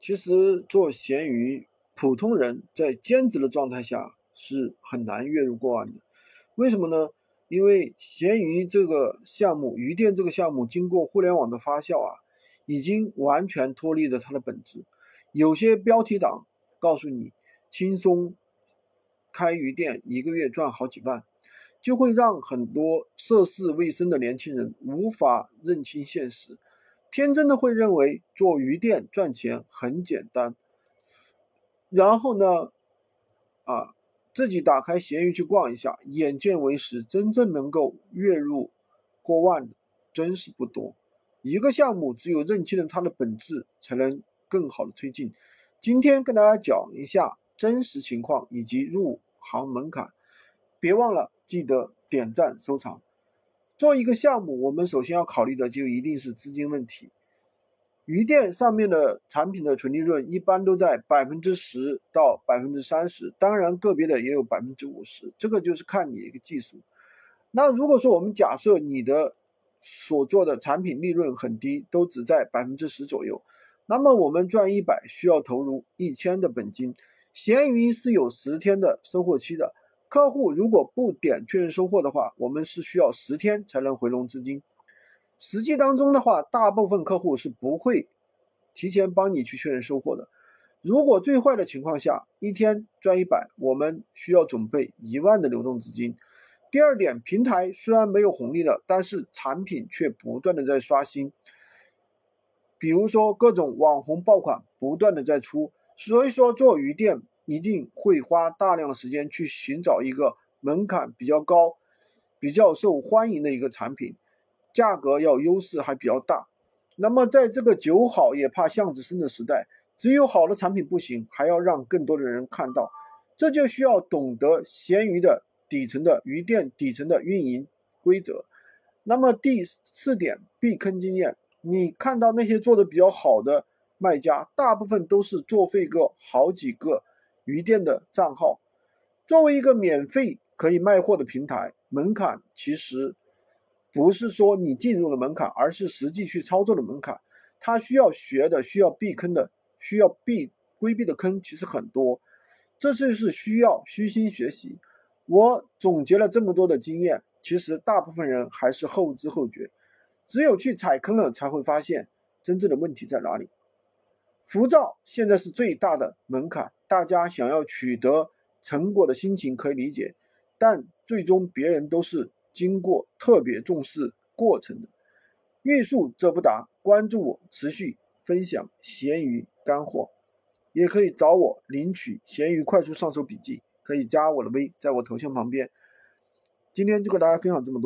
其实做闲鱼，普通人在兼职的状态下是很难月入过万的。为什么呢？因为闲鱼这个项目，鱼店这个项目，经过互联网的发酵啊，已经完全脱离了它的本质。有些标题党告诉你，轻松开鱼店一个月赚好几万，就会让很多涉世未深的年轻人无法认清现实，天真的会认为做鱼店赚钱很简单。然后呢，啊。自己打开闲鱼去逛一下，眼见为实，真正能够月入过万的真是不多。一个项目只有认清了它的本质，才能更好的推进。今天跟大家讲一下真实情况以及入行门槛，别忘了记得点赞收藏。做一个项目，我们首先要考虑的就一定是资金问题。鱼店上面的产品的纯利润一般都在百分之十到百分之三十，当然个别的也有百分之五十，这个就是看你一个技术。那如果说我们假设你的所做的产品利润很低，都只在百分之十左右，那么我们赚一百需要投入一千的本金。闲鱼是有十天的收货期的，客户如果不点确认收货的话，我们是需要十天才能回笼资金。实际当中的话，大部分客户是不会提前帮你去确认收货的。如果最坏的情况下，一天赚一百，我们需要准备一万的流动资金。第二点，平台虽然没有红利了，但是产品却不断的在刷新，比如说各种网红爆款不断的在出，所以说做鱼店一定会花大量的时间去寻找一个门槛比较高、比较受欢迎的一个产品。价格要优势还比较大，那么在这个酒好也怕巷子深的时代，只有好的产品不行，还要让更多的人看到，这就需要懂得闲鱼的底层的鱼店底层的运营规则。那么第四点，避坑经验，你看到那些做的比较好的卖家，大部分都是作废个好几个鱼店的账号。作为一个免费可以卖货的平台，门槛其实。不是说你进入了门槛，而是实际去操作的门槛。他需要学的、需要避坑的、需要避规避的坑其实很多，这就是需要虚心学习。我总结了这么多的经验，其实大部分人还是后知后觉，只有去踩坑了，才会发现真正的问题在哪里。浮躁现在是最大的门槛，大家想要取得成果的心情可以理解，但最终别人都是。经过特别重视过程的欲速则不达，关注我，持续分享闲鱼干货，也可以找我领取闲鱼快速上手笔记，可以加我的微，在我头像旁边。今天就给大家分享这么多。